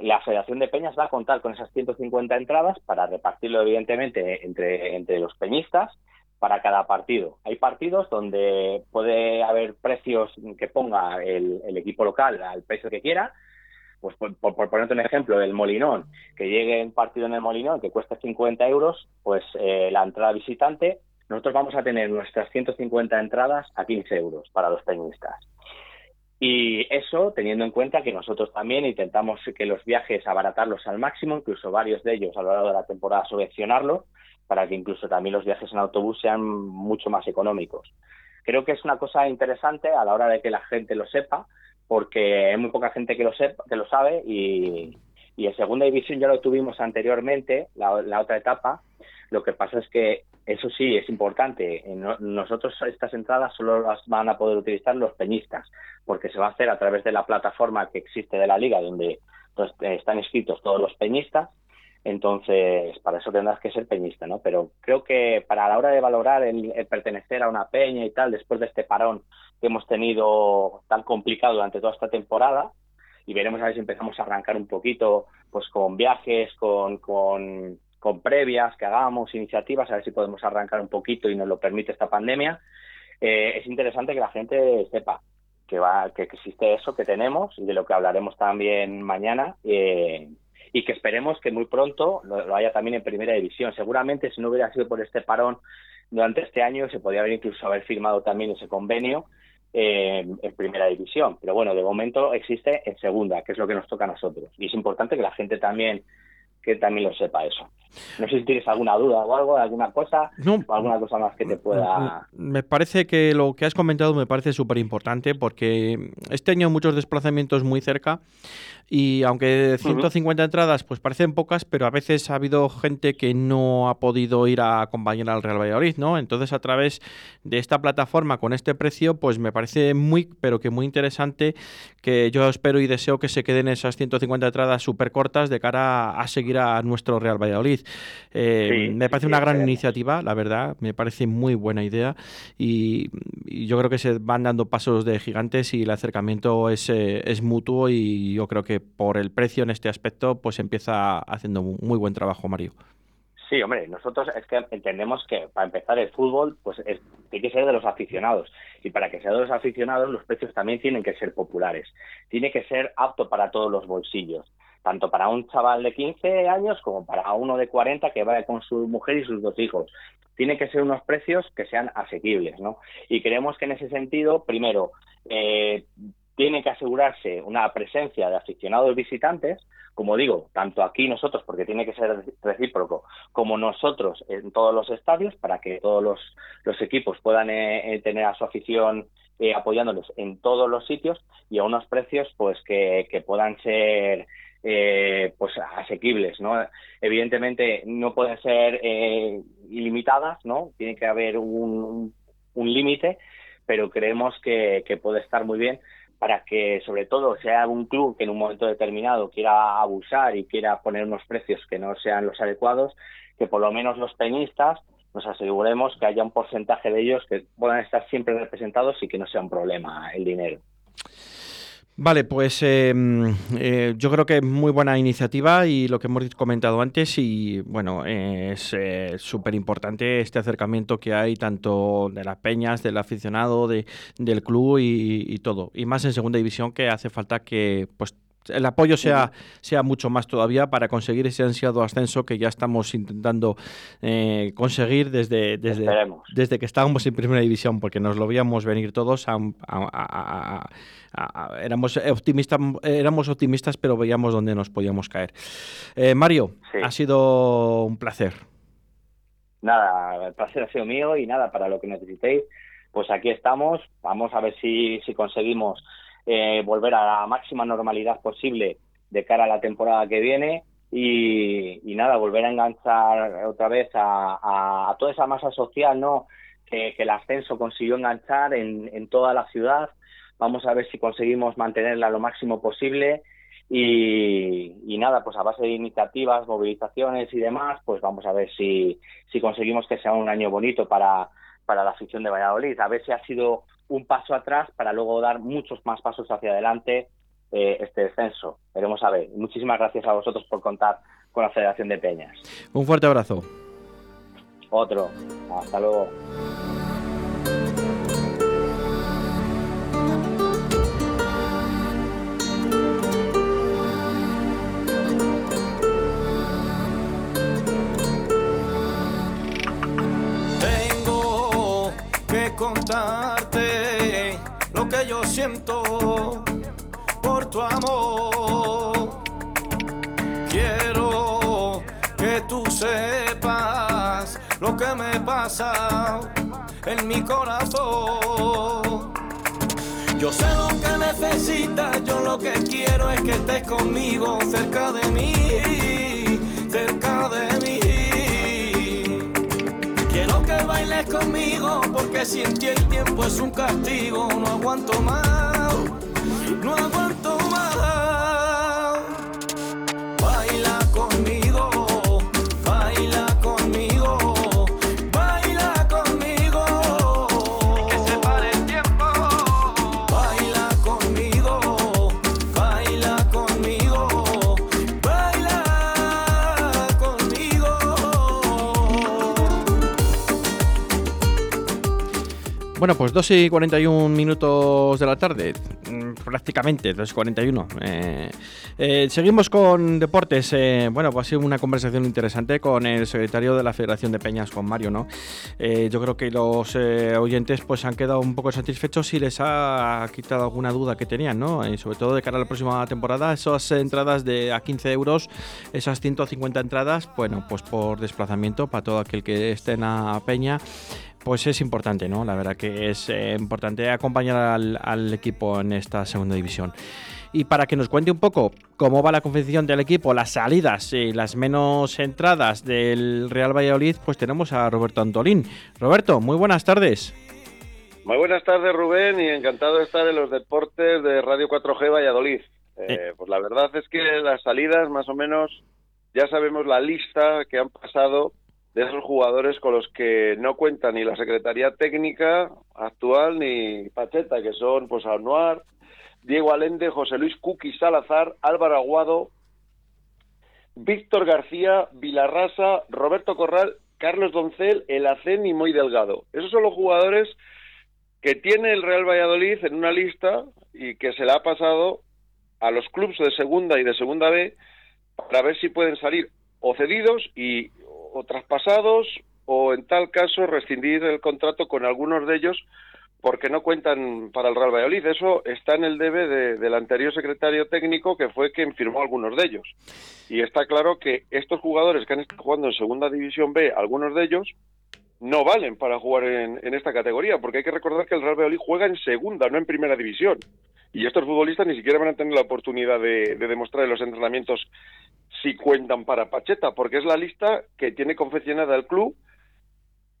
la Federación de Peñas va a contar con esas 150 entradas para repartirlo, evidentemente, entre, entre los peñistas para cada partido. Hay partidos donde puede haber precios que ponga el, equipo local al precio que quiera. Pues por, por, un ejemplo, el Molinón, que llegue un partido en el Molinón que cuesta 50 euros, pues eh, la entrada visitante, nosotros vamos a tener nuestras 150 entradas a 15 euros para los peñistas. Y eso teniendo en cuenta que nosotros también intentamos que los viajes abaratarlos al máximo, incluso varios de ellos a lo largo de la temporada subvencionarlos, para que incluso también los viajes en autobús sean mucho más económicos. Creo que es una cosa interesante a la hora de que la gente lo sepa, porque hay muy poca gente que lo, sepa, que lo sabe y, y en segunda división ya lo tuvimos anteriormente, la, la otra etapa. Lo que pasa es que eso sí, es importante. Nosotros estas entradas solo las van a poder utilizar los peñistas, porque se va a hacer a través de la plataforma que existe de la liga, donde pues, están inscritos todos los peñistas. Entonces, para eso tendrás que ser peñista, ¿no? Pero creo que para la hora de valorar el, pertenecer a una peña y tal, después de este parón que hemos tenido tan complicado durante toda esta temporada, y veremos a ver si empezamos a arrancar un poquito, pues con viajes, con, con con previas que hagamos, iniciativas, a ver si podemos arrancar un poquito y nos lo permite esta pandemia. Eh, es interesante que la gente sepa que, va, que existe eso que tenemos y de lo que hablaremos también mañana eh, y que esperemos que muy pronto lo, haya también en primera división. Seguramente si no hubiera sido por este parón durante este año se podría haber incluso haber firmado también ese convenio eh, en primera división. Pero bueno, de momento existe en segunda, que es lo que nos toca a nosotros. Y es importante que la gente también que también lo sepa eso. No sé si tienes alguna duda o algo, alguna cosa, o alguna cosa más que te pueda... Me parece que lo que has comentado me parece súper importante porque este año muchos desplazamientos muy cerca y aunque 150 entradas pues parecen pocas, pero a veces ha habido gente que no ha podido ir a acompañar al Real Valladolid, ¿no? Entonces a través de esta plataforma con este precio pues me parece muy, pero que muy interesante que yo espero y deseo que se queden esas 150 entradas súper cortas de cara a seguir a nuestro Real Valladolid. Eh, me parece una gran iniciativa, la verdad, me parece muy buena idea y, yo creo que se van dando pasos de gigantes y el acercamiento es, eh, es mutuo y yo creo que por el precio en este aspecto pues empieza haciendo muy buen trabajo Mario. Sí, hombre, nosotros es que entendemos que para empezar el fútbol pues tiene que ser de los aficionados y para que sea de los aficionados los precios también tienen que ser populares, tiene que ser apto para todos los bolsillos tanto para un chaval de 15 años como para uno de 40 que vaya con su mujer y sus dos hijos. Tiene que ser unos precios que sean asequibles, ¿no? Y creemos que en ese sentido, primero, eh, tiene que asegurarse una presencia de aficionados visitantes, como digo, tanto aquí nosotros, porque tiene que ser recíproco, como nosotros en todos los estadios, para que todos los, equipos puedan eh, eh, tener a su afición eh, apoyándolos en todos los sitios y a unos precios pues que, puedan ser pues asequibles, ¿no? Evidentemente no pueden ser ilimitadas, ¿no? Tiene que haber un, un límite, pero creemos que puede estar muy bien para que sobre todo sea un club que en un momento determinado quiera abusar y quiera poner unos precios que no sean los adecuados, que por lo menos los tenistas nos aseguremos que haya un porcentaje de ellos que puedan estar siempre representados y que no sea un problema el dinero. Vale, pues em, eh, yo creo que es muy buena iniciativa y lo que hemos comentado antes y bueno, es eh, súper importante este acercamiento que hay tanto de las peñas, del aficionado, de, del club y, y, todo. Y más en segunda división que hace falta que pues el apoyo sea, sea mucho más todavía para conseguir ese ansiado ascenso que ya estamos intentando eh, conseguir desde, desde, desde que estábamos en primera división, porque nos lo veíamos venir todos éramos optimistas éramos optimistas pero veíamos dónde nos podíamos caer. Eh, Mario ha sido un placer. Nada el placer ha sido mío y nada para lo que necesitéis pues aquí estamos. Vamos a ver si, si conseguimos eh, volver a la máxima normalidad posible de cara a la temporada que viene y, nada, volver a enganchar otra vez a, toda esa masa social ¿no? que, el ascenso consiguió enganchar en, toda la ciudad. Vamos a ver si conseguimos mantenerla lo máximo posible y, nada, pues a base de iniciativas, movilizaciones y demás, pues vamos a ver si, si conseguimos que sea un año bonito para, para la afición de Valladolid. A ver si ha sido un paso atrás para luego dar muchos más pasos hacia adelante eh, este descenso. Veremos a ver. Muchísimas gracias a vosotros por contar con la Federación de Peñas. Un fuerte abrazo. Otro. Hasta luego. Tengo que yo siento por tu amor. Quiero que tú sepas lo que me pasa en mi corazón. Yo sé lo que necesitas, yo lo que quiero es que estés conmigo, cerca de mí, cerca de mí bailes conmigo, porque sin ti el tiempo es un castigo. No aguanto más, no aguanto Bueno, pues 2 y 41 minutos de la tarde, mm, prácticamente 2 y 41. Eh, eh, seguimos con deportes. Eh, bueno, pues ha sido una conversación interesante con el secretario de la Federación de Peñas, con Mario, ¿no? yo creo que los oyentes pues han quedado un poco satisfechos y les ha quitado alguna duda que tenían, ¿no? sobre todo de cara a la próxima temporada, esas entradas de a 15 euros, esas 150 entradas, bueno, pues por desplazamiento para todo aquel que esté en la Peña pues es importante, ¿no? La verdad que es eh, importante acompañar al, equipo en esta segunda división. Y para que nos cuente un poco cómo va la competición del equipo, las salidas y las menos entradas del Real Valladolid, pues tenemos a Roberto Antolín. Roberto, muy buenas tardes. Muy buenas tardes, Rubén, y encantado de estar en los deportes de Radio 4G Valladolid. Eh, eh. Pues la verdad es que las salidas, más o menos, ya sabemos la lista que han pasado de esos jugadores con los que no cuenta ni la Secretaría Técnica actual ni Pacheta, que son pues Anuar, Diego Alende, José Luis Cuqui Salazar, Álvaro Aguado, Víctor García, Vilarrasa, Roberto Corral, Carlos Doncel, El Acén y Muy Delgado. Esos son los jugadores que tiene el Real Valladolid en una lista y que se le ha pasado a los clubes de segunda y de segunda B para ver si pueden salir o cedidos y o traspasados o en tal caso rescindir el contrato con algunos de ellos porque no cuentan para el Real Valladolid. Eso está en el debe del anterior secretario técnico que fue quien firmó algunos de ellos. Y está claro que estos jugadores que han estado jugando en Segunda División B, algunos de ellos, no valen para jugar en, esta categoría, porque hay que recordar que el Real Valladolid juega en Segunda, no en Primera División. Y estos futbolistas ni siquiera van a tener la oportunidad de, de demostrar en los entrenamientos si cuentan para Pacheta, porque es la lista que tiene confeccionada el club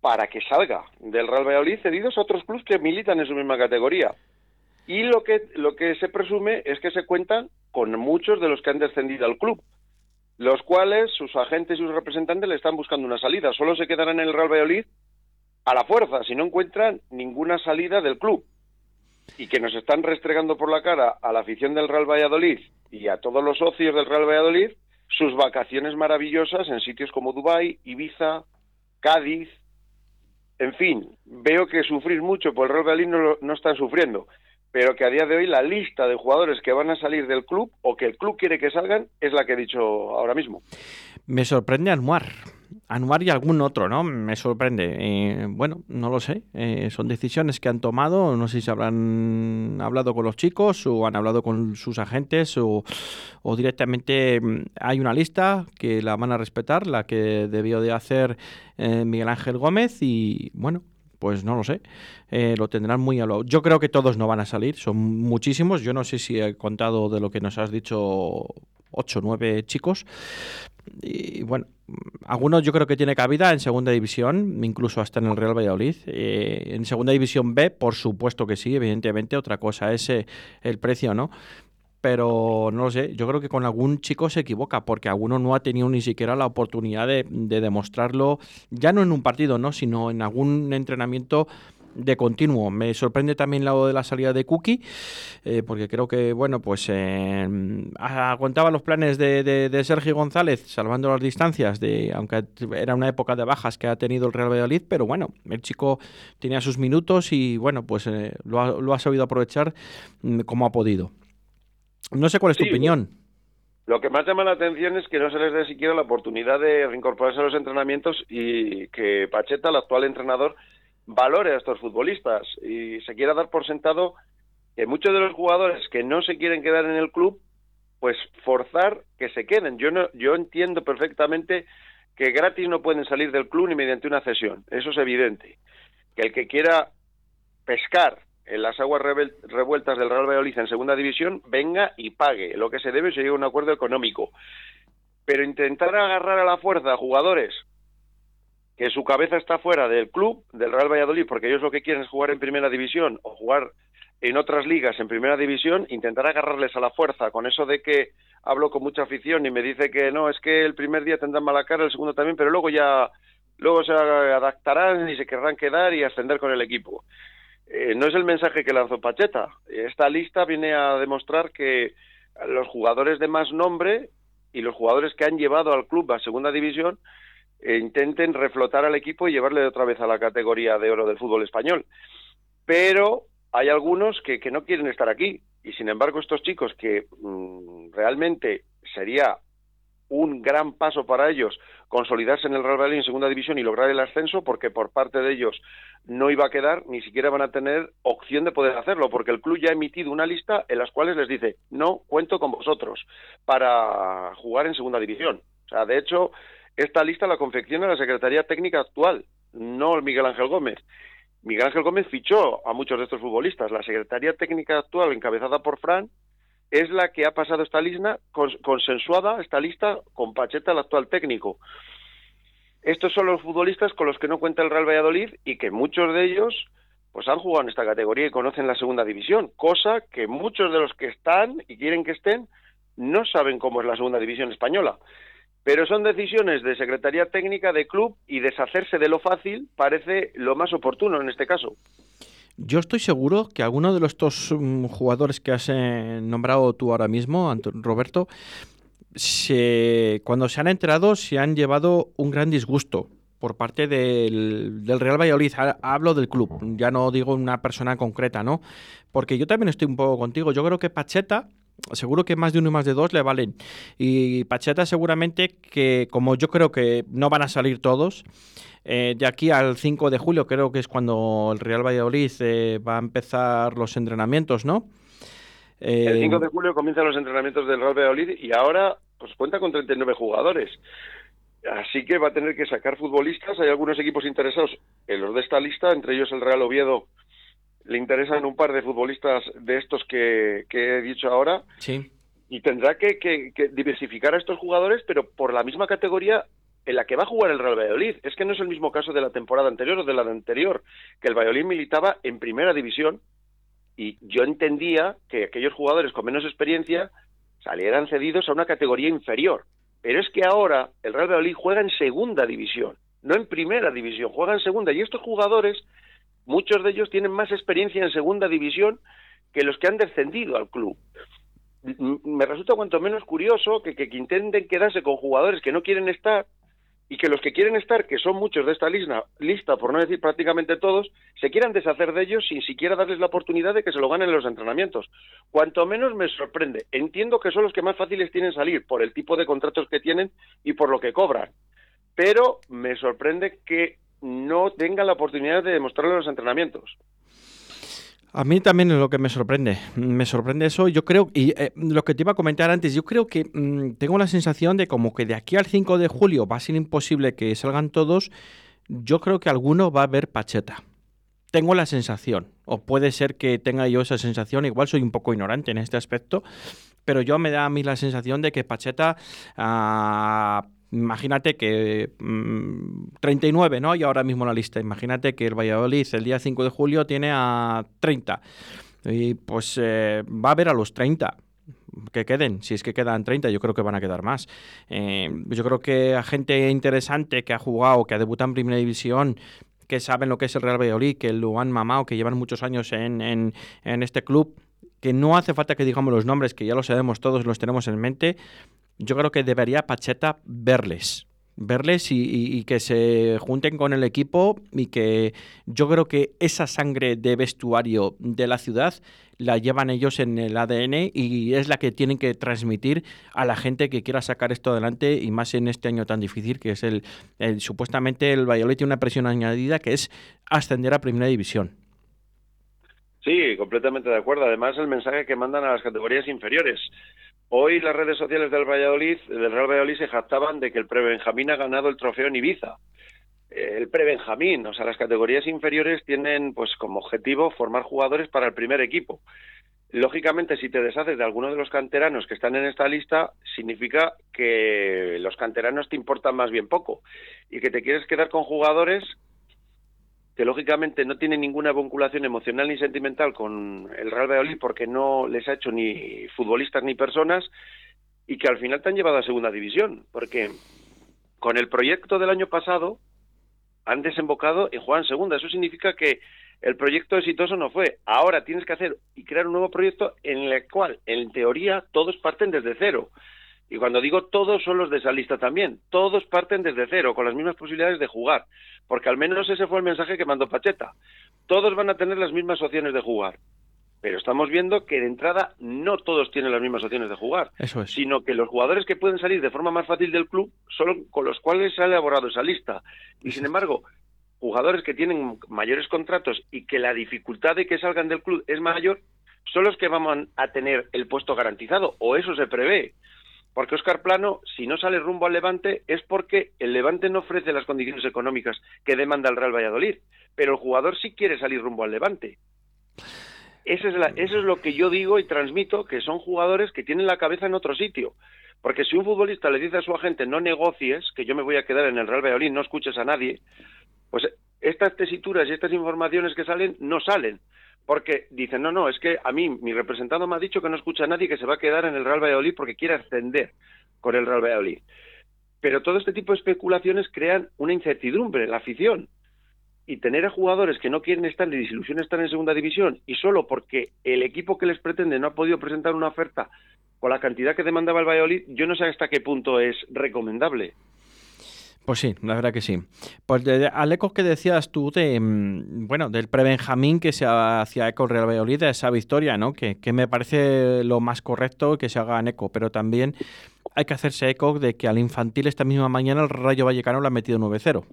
para que salga del Real Valladolid cedidos a otros clubes que militan en su misma categoría. Y lo que, lo que se presume es que se cuentan con muchos de los que han descendido al club, los cuales sus agentes y sus representantes le están buscando una salida. Solo se quedarán en el Real Valladolid a la fuerza, si no encuentran ninguna salida del club. Y que nos están restregando por la cara a la afición del Real Valladolid y a todos los socios del Real Valladolid sus vacaciones maravillosas en sitios como Dubái, Ibiza, Cádiz, en fin, veo que sufrir mucho por el Real Valladolid no, no están sufriendo, pero que a día de hoy la lista de jugadores que van a salir del club o que el club quiere que salgan es la que he dicho ahora mismo. Me sorprende Anuar. Anuar y algún otro, ¿no? Me sorprende. Eh, bueno, no lo sé. Eh, son decisiones que han tomado. No sé si habrán hablado con los chicos o han hablado con sus agentes o, directamente mm, hay una lista que la van a respetar, la que debió de hacer eh, Miguel Ángel Gómez y bueno, pues no lo sé, lo tendrán muy a lo... Yo creo que todos no van a salir, son muchísimos, yo no sé si he contado de lo que nos has dicho ocho o nueve chicos, y bueno, algunos yo creo que tiene cabida en segunda división, incluso hasta en el Real Valladolid. Eh, en segunda división B, por supuesto que sí, evidentemente. Otra cosa es eh, el precio, ¿no? Pero no lo sé, yo creo que con algún chico se equivoca, porque alguno no ha tenido ni siquiera la oportunidad de, de demostrarlo, ya no en un partido, ¿no? Sino en algún entrenamiento de continuo. Me sorprende también lado de la salida de Cookie, eh, porque creo que, bueno, pues eh, aguantaba los planes de, de, Sergio González, salvando las distancias, de aunque era una época de bajas que ha tenido el Real Valladolid, pero bueno, el chico tenía sus minutos y, bueno, pues eh, lo, ha, lo, ha, sabido aprovechar mm, como ha podido. No sé cuál es tu opinión. Lo que más llama la atención es que no se les dé siquiera la oportunidad de reincorporarse a los entrenamientos y que Pacheta, el actual entrenador, valore a estos futbolistas y se quiera dar por sentado que muchos de los jugadores que no se quieren quedar en el club, pues forzar que se queden. Yo no, yo entiendo perfectamente que gratis no pueden salir del club ni mediante una cesión, eso es evidente. Que el que quiera pescar en las aguas revueltas del Real Valladolid en segunda división venga y pague. Lo que se debe es llegar a un acuerdo económico. Pero intentar agarrar a la fuerza a jugadores que su cabeza está fuera del club, del Real Valladolid, porque ellos lo que quieren es jugar en primera división o jugar en otras ligas en primera división, intentar agarrarles a la fuerza con eso de que hablo con mucha afición y me dice que no, es que el primer día tendrán mala cara, el segundo también, pero luego ya luego se adaptarán y se querrán quedar y ascender con el equipo. Eh, no es el mensaje que lanzó Pacheta. Esta lista viene a demostrar que los jugadores de más nombre y los jugadores que han llevado al club a segunda división e intenten reflotar al equipo y llevarle otra vez a la categoría de oro del fútbol español. Pero hay algunos que, que no quieren estar aquí y sin embargo estos chicos que mm, realmente sería un gran paso para ellos consolidarse en el Real Valladolid en segunda división y lograr el ascenso porque por parte de ellos no iba a quedar ni siquiera van a tener opción de poder hacerlo porque el club ya ha emitido una lista en las cuales les dice no cuento con vosotros para jugar en segunda división o sea de hecho esta lista la confecciona la Secretaría Técnica actual, no el Miguel Ángel Gómez. Miguel Ángel Gómez fichó a muchos de estos futbolistas. La Secretaría Técnica actual, encabezada por Fran, es la que ha pasado esta lista, consensuada esta lista con Pacheta, el actual técnico. Estos son los futbolistas con los que no cuenta el Real Valladolid y que muchos de ellos pues han jugado en esta categoría y conocen la segunda división, cosa que muchos de los que están y quieren que estén no saben cómo es la segunda división española. Pero son decisiones de Secretaría Técnica de club y deshacerse de lo fácil parece lo más oportuno en este caso. Yo estoy seguro que alguno de estos mm, jugadores que has eh, nombrado tú ahora mismo, Roberto, se, cuando se han enterado se han llevado un gran disgusto por parte del, del, Real Valladolid. Hablo del club, ya no digo una persona concreta, ¿no? Porque yo también estoy un poco contigo. Yo creo que Pacheta seguro que más de uno y más de dos le valen. Y Pacheta seguramente que, como yo creo que no van a salir todos, eh, de aquí al 5 de julio creo que es cuando el Real Valladolid eh, va a empezar los entrenamientos, ¿no? el 5 de julio comienzan los entrenamientos del Real Valladolid y ahora pues cuenta con 39 jugadores. Así que va a tener que sacar futbolistas. Hay algunos equipos interesados en los de esta lista, entre ellos el Real Oviedo. Le interesan un par de futbolistas de estos que, he dicho ahora. Sí. Y tendrá que, diversificar a estos jugadores, pero por la misma categoría en la que va a jugar el Real Valladolid. Es que no es el mismo caso de la temporada anterior o de la anterior, que el Valladolid militaba en primera división y yo entendía que aquellos jugadores con menos experiencia salieran cedidos a una categoría inferior. Pero es que ahora el Real Valladolid juega en segunda división, no en primera división, juega en segunda. Y estos jugadores, muchos de ellos tienen más experiencia en segunda división que los que han descendido al club. Me resulta cuanto menos curioso que, que, intenten quedarse con jugadores que no quieren estar y que los que quieren estar, que son muchos de esta lista, lista, por no decir prácticamente todos, se quieran deshacer de ellos sin siquiera darles la oportunidad de que se lo ganen en los entrenamientos. Cuanto menos me sorprende. Entiendo que son los que más fáciles tienen salir por el tipo de contratos que tienen y por lo que cobran. Pero me sorprende que no tengan la oportunidad de demostrarlo en los entrenamientos. A mí también es lo que me sorprende. Me sorprende eso. Yo creo, y eh, lo que te iba a comentar antes, yo creo que mm, tengo la sensación de como que de aquí al 5 de julio va a ser imposible que salgan todos. Yo creo que alguno va a ver Pacheta. Tengo la sensación, o puede ser que tenga yo esa sensación, igual soy un poco ignorante en este aspecto, pero yo me da a mí la sensación de que Pacheta ah, Imagínate que 39, mm, ¿no? Y ahora mismo la lista. Imagínate que el Valladolid el día 5 de julio tiene a 30. Y pues eh, va a haber a los 30 que queden, si es que quedan 30, yo creo que van a quedar más. Eh, yo creo que a gente interesante que ha jugado, que ha debutado en Primera División, que saben lo que es el Real Valladolid, que lo han mamado, que llevan muchos años en, en, en este club, que no hace falta que digamos los nombres, que ya lo sabemos todos, los tenemos en mente, yo creo que debería Pacheta verles verles y, que se junten con el equipo y que yo creo que esa sangre de vestuario de la ciudad la llevan ellos en el ADN y es la que tienen que transmitir a la gente que quiera sacar esto adelante y más en este año tan difícil que es el, supuestamente el Valladolid tiene una presión añadida que es ascender a Primera División. Sí, completamente de acuerdo. Además, el mensaje que mandan a las categorías inferiores. Hoy las redes sociales del Valladolid, del Real Valladolid se jactaban de que el Prebenjamín ha ganado el trofeo en Ibiza. El Prebenjamín, o sea, las categorías inferiores tienen pues como objetivo formar jugadores para el primer equipo. Lógicamente, si te deshaces de alguno de los canteranos que están en esta lista, significa que los canteranos te importan más bien poco y que te quieres quedar con jugadores que lógicamente no tienen ninguna vinculación emocional ni sentimental con el Real Valladolid porque no les ha hecho ni futbolistas ni personas y que al final te han llevado a segunda división, porque con el proyecto del año pasado han desembocado en jugar en segunda. Eso significa que el proyecto exitoso no fue. Ahora tienes que hacer y crear un nuevo proyecto en el cual, en teoría, todos parten desde cero. Y cuando digo todos, son los de esa lista también. Todos parten desde cero, con las mismas posibilidades de jugar. Porque al menos ese fue el mensaje que mandó Pacheta. Todos van a tener las mismas opciones de jugar. Pero estamos viendo que de entrada no todos tienen las mismas opciones de jugar. Eso es. Sino que los jugadores que pueden salir de forma más fácil del club son con los cuales se ha elaborado esa lista. Y sin embargo, jugadores que tienen mayores contratos y que la dificultad de que salgan del club es mayor, son los que van a tener el puesto garantizado, o eso se prevé. Porque Oscar Plano, si no sale rumbo al Levante, es porque el Levante no ofrece las condiciones económicas que demanda el Real Valladolid. Pero el jugador sí quiere salir rumbo al Levante. Eso es, eso es lo que yo digo y transmito, que son jugadores que tienen la cabeza en otro sitio. Porque si un futbolista le dice a su agente no negocies, que yo me voy a quedar en el Real Valladolid, no escuches a nadie, pues estas tesituras y estas informaciones que salen no salen porque dicen, no, no, es que a mí mi representante me ha dicho que no escucha a nadie que se va a quedar en el Real Valladolid porque quiere ascender con el Real Valladolid. Pero todo este tipo de especulaciones crean una incertidumbre en la afición. Y tener a jugadores que no quieren estar ni disilusión estar en segunda división y solo porque el equipo que les pretende no ha podido presentar una oferta con la cantidad que demandaba el Valladolid, yo no sé hasta qué punto es recomendable. Pues sí, la verdad que sí. Pues de, al eco que decías tú de, mm, bueno, del pre-Benjamín que se hacía eco Real Valladolid, esa victoria, ¿no? Que, que, me parece lo más correcto que se haga en eco, pero también hay que hacerse eco de que al infantil esta misma mañana el Rayo Vallecano lo ha metido 9-0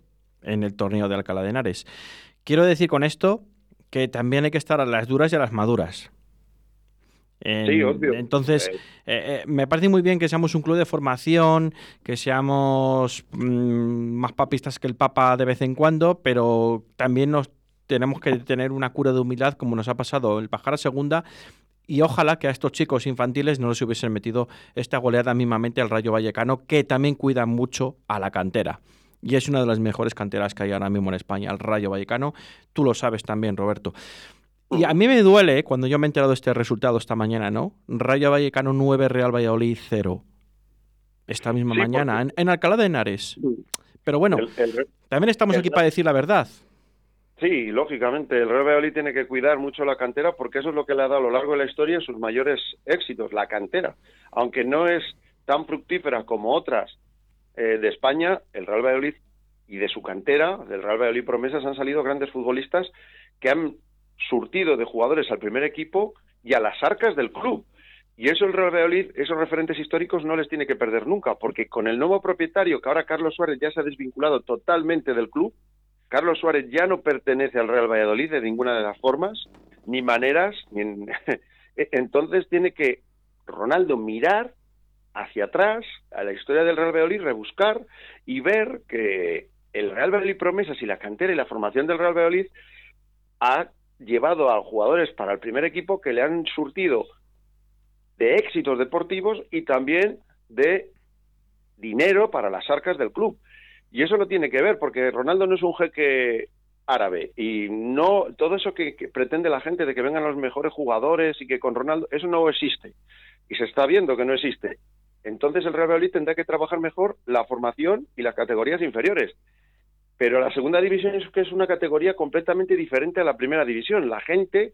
en el torneo de Alcalá de Henares. Quiero decir con esto que también hay que estar a las duras y a las maduras. Sí, obvio. Entonces, eh, eh, me parece muy bien que seamos un club de formación, que seamos mmm, más papistas que el Papa de vez en cuando, pero también nos tenemos que tener una cura de humildad como nos ha pasado el bajar a segunda y ojalá que a estos chicos infantiles no les hubiesen metido esta goleada mismamente al Rayo Vallecano, que también cuida mucho a la cantera. Y es una de las mejores canteras que hay ahora mismo en España, el Rayo Vallecano. Tú lo sabes también, Roberto. Y a mí me duele cuando yo me he enterado de este resultado esta mañana, ¿no? Rayo Vallecano 9, Real Valladolid 0. Esta misma sí, mañana, en, en, Alcalá de Henares. Pero bueno, el, el, también estamos aquí para decir la verdad. Sí, lógicamente, el Real Valladolid tiene que cuidar mucho la cantera porque eso es lo que le ha dado a lo largo de la historia sus mayores éxitos, la cantera. Aunque no es tan fructífera como otras eh, de España, el Real Valladolid y de su cantera, del Real Valladolid Promesas, han salido grandes futbolistas que han surtido de jugadores al primer equipo y a las arcas del club. Y eso el Real Valladolid, esos referentes históricos no les tiene que perder nunca, porque con el nuevo propietario, que ahora Carlos Suárez ya se ha desvinculado totalmente del club, Carlos Suárez ya no pertenece al Real Valladolid de ninguna de las formas, ni maneras, ni en... entonces tiene que Ronaldo mirar hacia atrás a la historia del Real Valladolid, rebuscar y ver que el Real Valladolid Promesas y la cantera y la formación del Real Valladolid ha llevado a jugadores para el primer equipo que le han surtido de éxitos deportivos y también de dinero para las arcas del club. Y eso lo tiene que ver, porque Ronaldo no es un jeque árabe. Y no todo eso que, que, pretende la gente de que vengan los mejores jugadores y que con Ronaldo eso no existe. Y se está viendo que no existe. Entonces el Real Valladolid tendrá que trabajar mejor la formación y las categorías inferiores pero la segunda división es que es una categoría completamente diferente a la primera división. La gente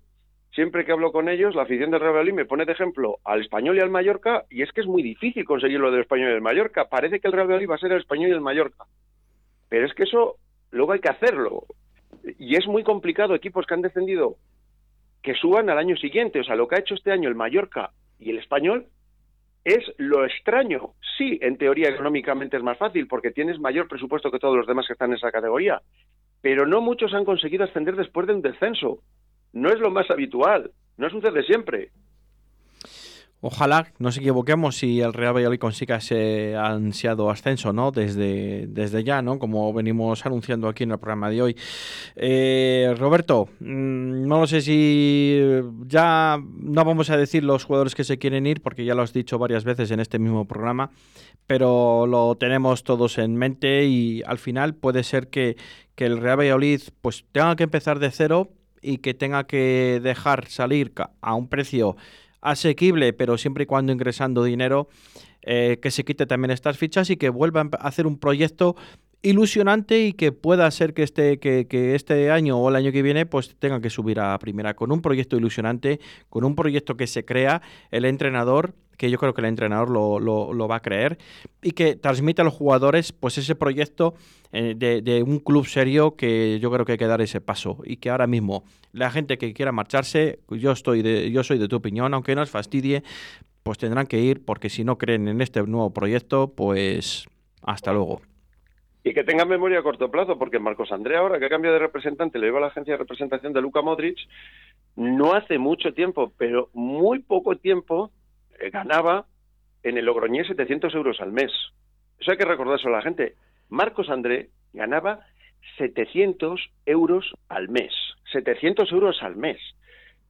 siempre que hablo con ellos la afición del Real Valladolid me pone de ejemplo al Español y al Mallorca y es que es muy difícil conseguir lo del Español y el Mallorca. Parece que el Real Valladolid va a ser el Español y el Mallorca. Pero es que eso luego hay que hacerlo. Y es muy complicado equipos que han descendido que suban al año siguiente. O sea, lo que ha hecho este año el Mallorca y el Español es lo extraño. Sí, en teoría económicamente es más fácil porque tienes mayor presupuesto que todos los demás que están en esa categoría, pero no muchos han conseguido ascender después de un descenso. No es lo más habitual, no sucede siempre. Ojalá nos equivoquemos y el Real Valladolid consiga ese ansiado ascenso, ¿no? Desde, desde ya, ¿no? Como venimos anunciando aquí en el programa de hoy. Eh, Roberto, mmm, no lo sé si ya no vamos a decir los jugadores que se quieren ir, porque ya lo has dicho varias veces en este mismo programa, pero lo tenemos todos en mente y al final puede ser que, que el Real Valladolid pues tenga que empezar de cero y que tenga que dejar salir a un precio asequible, pero siempre y cuando ingresando dinero, eh, que se quite también estas fichas y que vuelva a hacer un proyecto ilusionante y que pueda ser que este, que, que, este año o el año que viene pues tenga que subir a primera con un proyecto ilusionante, con un proyecto que se crea el entrenador, que yo creo que el entrenador lo, lo, va a creer, y que transmite a los jugadores pues ese proyecto eh, de, un club serio que yo creo que hay que dar ese paso y que ahora mismo la gente que quiera marcharse, yo, estoy de, yo soy de tu opinión, aunque nos fastidie, pues tendrán que ir porque si no creen en este nuevo proyecto, pues hasta luego. Y que tengan memoria a corto plazo, porque Marcos Andrea, ahora que ha cambiado de representante, le lleva a la agencia de representación de Luka Modric, no hace mucho tiempo, pero muy poco tiempo, ganaba en el Logroñés 700 euros al mes. Eso hay que recordárselo a la gente. Marcos André ganaba 700 euros al mes. 700 euros al mes.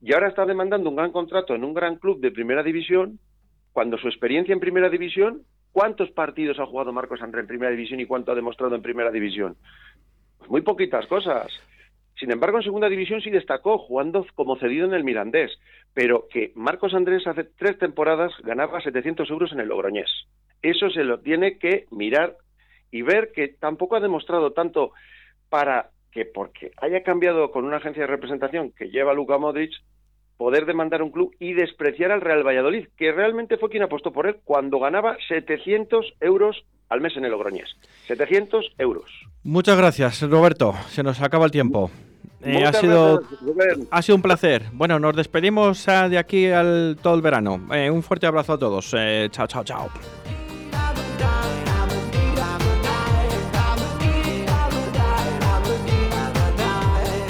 Y ahora está demandando un gran contrato en un gran club de primera división, cuando su experiencia en primera división ¿Cuántos partidos ha jugado Marcos André en Primera División y cuánto ha demostrado en Primera División? Pues muy poquitas cosas. Sin embargo, en Segunda División sí destacó, jugando como cedido en el Mirandés. Pero que Marcos Andrés hace tres temporadas ganaba 700 euros en el Logroñés. Eso se lo tiene que mirar y ver que tampoco ha demostrado tanto para que porque haya cambiado con una agencia de representación que lleva Luka Modric, poder demandar un club y despreciar al Real Valladolid, que realmente fue quien apostó por él cuando ganaba 700 euros al mes en el Logroñés. 700 euros. Muchas gracias, Roberto. Se nos acaba el tiempo. Eh, ha, sido, gracias, ha sido un placer. Bueno, nos despedimos ah, de aquí al todo el verano. Eh, un fuerte abrazo a todos. Eh, chao, chao, chao.